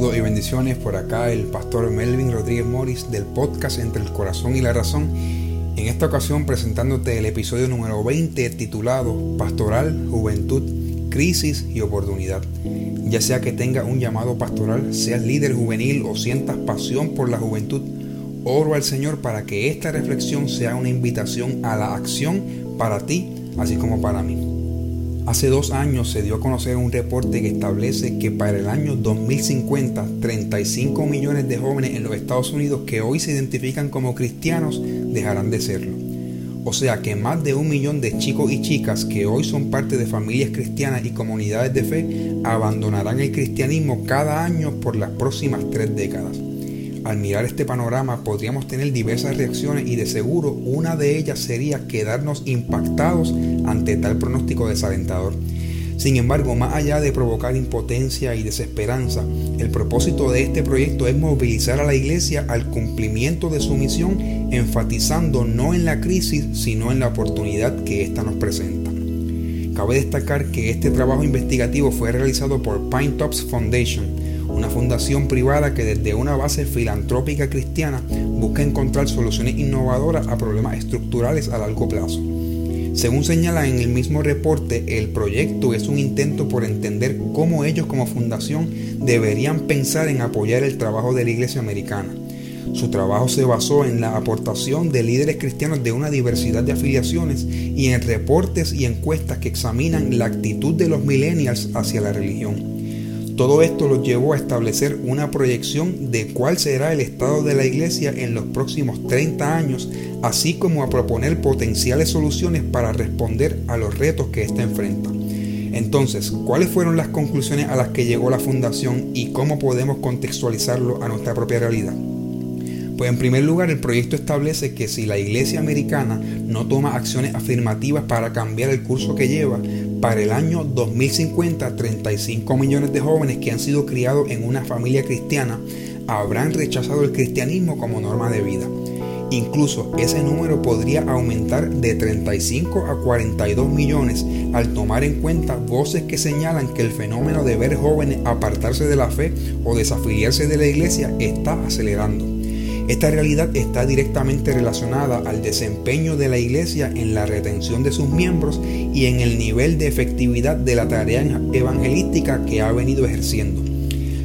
Saludos y bendiciones por acá el pastor Melvin Rodríguez Morris del podcast Entre el Corazón y la Razón. En esta ocasión presentándote el episodio número 20 titulado Pastoral, Juventud, Crisis y Oportunidad. Ya sea que tengas un llamado pastoral, seas líder juvenil o sientas pasión por la juventud, oro al Señor para que esta reflexión sea una invitación a la acción para ti, así como para mí. Hace dos años se dio a conocer un reporte que establece que para el año 2050 35 millones de jóvenes en los Estados Unidos que hoy se identifican como cristianos dejarán de serlo. O sea que más de un millón de chicos y chicas que hoy son parte de familias cristianas y comunidades de fe abandonarán el cristianismo cada año por las próximas tres décadas. Al mirar este panorama podríamos tener diversas reacciones y de seguro una de ellas sería quedarnos impactados ante tal pronóstico desalentador. Sin embargo, más allá de provocar impotencia y desesperanza, el propósito de este proyecto es movilizar a la iglesia al cumplimiento de su misión, enfatizando no en la crisis, sino en la oportunidad que ésta nos presenta. Cabe destacar que este trabajo investigativo fue realizado por Pine Tops Foundation, una fundación privada que desde una base filantrópica cristiana busca encontrar soluciones innovadoras a problemas estructurales a largo plazo. Según señala en el mismo reporte, el proyecto es un intento por entender cómo ellos como fundación deberían pensar en apoyar el trabajo de la Iglesia Americana. Su trabajo se basó en la aportación de líderes cristianos de una diversidad de afiliaciones y en reportes y encuestas que examinan la actitud de los millennials hacia la religión. Todo esto los llevó a establecer una proyección de cuál será el estado de la iglesia en los próximos 30 años, así como a proponer potenciales soluciones para responder a los retos que ésta enfrenta. Entonces, ¿cuáles fueron las conclusiones a las que llegó la fundación y cómo podemos contextualizarlo a nuestra propia realidad? Pues en primer lugar, el proyecto establece que si la iglesia americana no toma acciones afirmativas para cambiar el curso que lleva, para el año 2050, 35 millones de jóvenes que han sido criados en una familia cristiana habrán rechazado el cristianismo como norma de vida. Incluso ese número podría aumentar de 35 a 42 millones al tomar en cuenta voces que señalan que el fenómeno de ver jóvenes apartarse de la fe o desafiliarse de la iglesia está acelerando. Esta realidad está directamente relacionada al desempeño de la Iglesia en la retención de sus miembros y en el nivel de efectividad de la tarea evangelística que ha venido ejerciendo.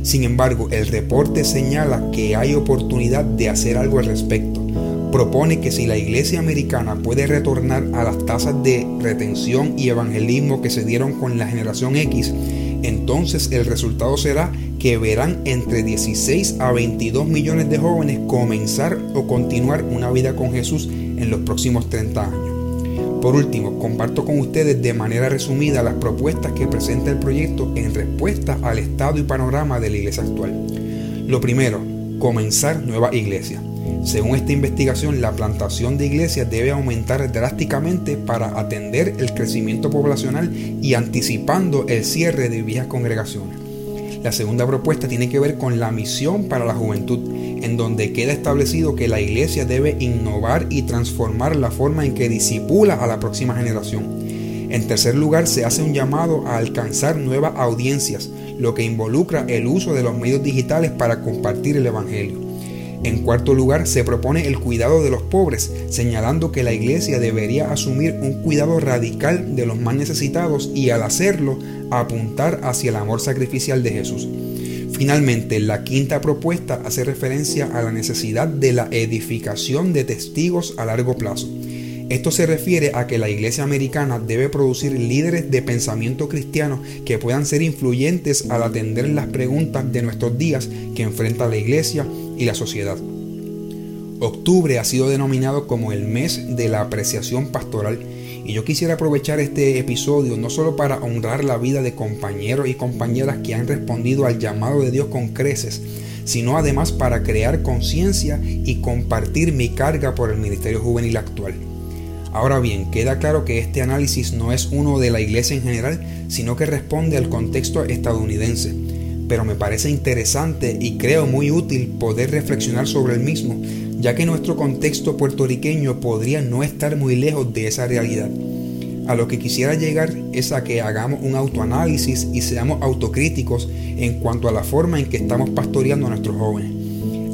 Sin embargo, el reporte señala que hay oportunidad de hacer algo al respecto. Propone que si la Iglesia americana puede retornar a las tasas de retención y evangelismo que se dieron con la generación X, entonces el resultado será que verán entre 16 a 22 millones de jóvenes comenzar o continuar una vida con Jesús en los próximos 30 años. Por último, comparto con ustedes de manera resumida las propuestas que presenta el proyecto en respuesta al estado y panorama de la iglesia actual. Lo primero, comenzar nueva iglesia. Según esta investigación, la plantación de iglesias debe aumentar drásticamente para atender el crecimiento poblacional y anticipando el cierre de viejas congregaciones. La segunda propuesta tiene que ver con la misión para la juventud, en donde queda establecido que la iglesia debe innovar y transformar la forma en que disipula a la próxima generación. En tercer lugar, se hace un llamado a alcanzar nuevas audiencias, lo que involucra el uso de los medios digitales para compartir el Evangelio. En cuarto lugar, se propone el cuidado de los pobres, señalando que la iglesia debería asumir un cuidado radical de los más necesitados y al hacerlo apuntar hacia el amor sacrificial de Jesús. Finalmente, la quinta propuesta hace referencia a la necesidad de la edificación de testigos a largo plazo. Esto se refiere a que la iglesia americana debe producir líderes de pensamiento cristiano que puedan ser influyentes al atender las preguntas de nuestros días que enfrenta la iglesia y la sociedad. Octubre ha sido denominado como el mes de la apreciación pastoral y yo quisiera aprovechar este episodio no solo para honrar la vida de compañeros y compañeras que han respondido al llamado de Dios con creces, sino además para crear conciencia y compartir mi carga por el ministerio juvenil actual. Ahora bien, queda claro que este análisis no es uno de la iglesia en general, sino que responde al contexto estadounidense. Pero me parece interesante y creo muy útil poder reflexionar sobre el mismo, ya que nuestro contexto puertorriqueño podría no estar muy lejos de esa realidad. A lo que quisiera llegar es a que hagamos un autoanálisis y seamos autocríticos en cuanto a la forma en que estamos pastoreando a nuestros jóvenes.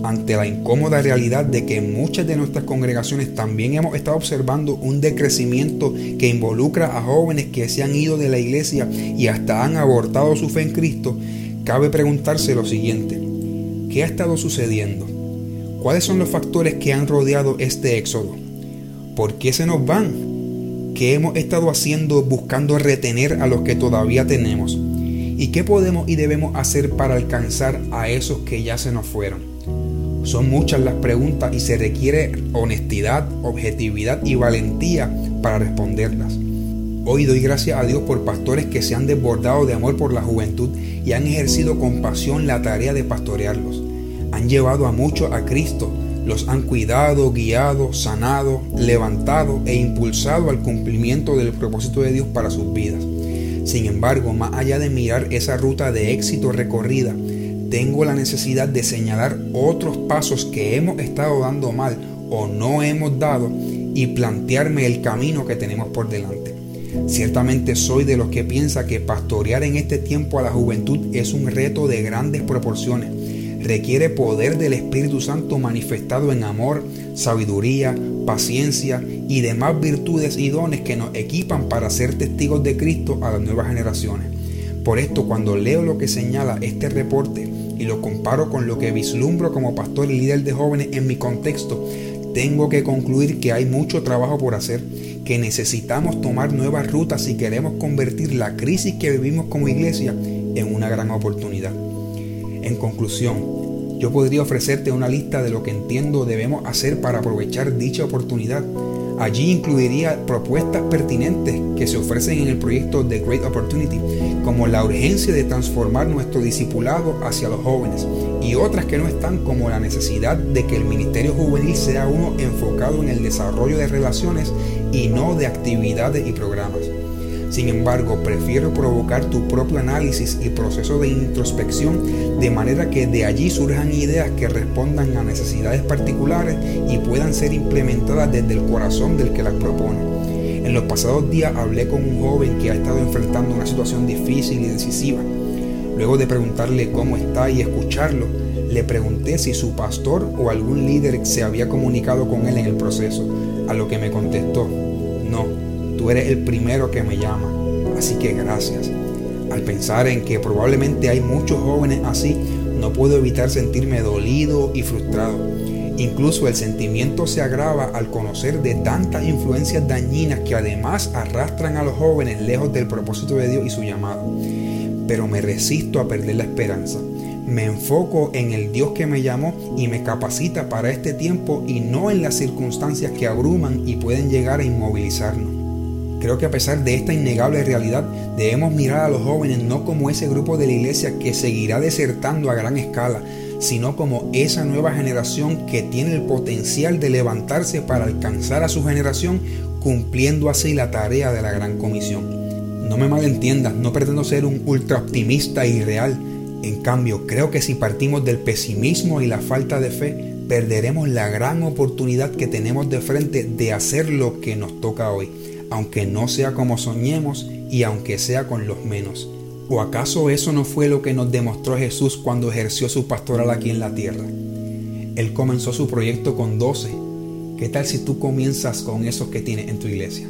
Ante la incómoda realidad de que en muchas de nuestras congregaciones también hemos estado observando un decrecimiento que involucra a jóvenes que se han ido de la iglesia y hasta han abortado su fe en Cristo, cabe preguntarse lo siguiente. ¿Qué ha estado sucediendo? ¿Cuáles son los factores que han rodeado este éxodo? ¿Por qué se nos van? ¿Qué hemos estado haciendo buscando retener a los que todavía tenemos? ¿Y qué podemos y debemos hacer para alcanzar a esos que ya se nos fueron? Son muchas las preguntas y se requiere honestidad, objetividad y valentía para responderlas. Hoy doy gracias a Dios por pastores que se han desbordado de amor por la juventud y han ejercido con pasión la tarea de pastorearlos. Han llevado a muchos a Cristo los han cuidado, guiado, sanado, levantado e impulsado al cumplimiento del propósito de Dios para sus vidas. Sin embargo, más allá de mirar esa ruta de éxito recorrida, tengo la necesidad de señalar otros pasos que hemos estado dando mal o no hemos dado y plantearme el camino que tenemos por delante. Ciertamente soy de los que piensa que pastorear en este tiempo a la juventud es un reto de grandes proporciones requiere poder del Espíritu Santo manifestado en amor, sabiduría, paciencia y demás virtudes y dones que nos equipan para ser testigos de Cristo a las nuevas generaciones. Por esto, cuando leo lo que señala este reporte y lo comparo con lo que vislumbro como pastor y líder de jóvenes en mi contexto, tengo que concluir que hay mucho trabajo por hacer, que necesitamos tomar nuevas rutas si queremos convertir la crisis que vivimos como iglesia en una gran oportunidad. En conclusión, yo podría ofrecerte una lista de lo que entiendo debemos hacer para aprovechar dicha oportunidad. Allí incluiría propuestas pertinentes que se ofrecen en el proyecto The Great Opportunity, como la urgencia de transformar nuestro discipulado hacia los jóvenes, y otras que no están como la necesidad de que el ministerio juvenil sea uno enfocado en el desarrollo de relaciones y no de actividades y programas. Sin embargo, prefiero provocar tu propio análisis y proceso de introspección de manera que de allí surjan ideas que respondan a necesidades particulares y puedan ser implementadas desde el corazón del que las propone. En los pasados días hablé con un joven que ha estado enfrentando una situación difícil y decisiva. Luego de preguntarle cómo está y escucharlo, le pregunté si su pastor o algún líder se había comunicado con él en el proceso, a lo que me contestó, tú eres el primero que me llama. Así que gracias. Al pensar en que probablemente hay muchos jóvenes así, no puedo evitar sentirme dolido y frustrado. Incluso el sentimiento se agrava al conocer de tantas influencias dañinas que además arrastran a los jóvenes lejos del propósito de Dios y su llamado. Pero me resisto a perder la esperanza. Me enfoco en el Dios que me llamó y me capacita para este tiempo y no en las circunstancias que abruman y pueden llegar a inmovilizarnos. Creo que a pesar de esta innegable realidad, debemos mirar a los jóvenes no como ese grupo de la iglesia que seguirá desertando a gran escala, sino como esa nueva generación que tiene el potencial de levantarse para alcanzar a su generación, cumpliendo así la tarea de la gran comisión. No me malentiendas, no pretendo ser un ultra optimista y real. En cambio, creo que si partimos del pesimismo y la falta de fe, perderemos la gran oportunidad que tenemos de frente de hacer lo que nos toca hoy aunque no sea como soñemos y aunque sea con los menos. ¿O acaso eso no fue lo que nos demostró Jesús cuando ejerció su pastoral aquí en la tierra? Él comenzó su proyecto con 12. ¿Qué tal si tú comienzas con esos que tienes en tu iglesia?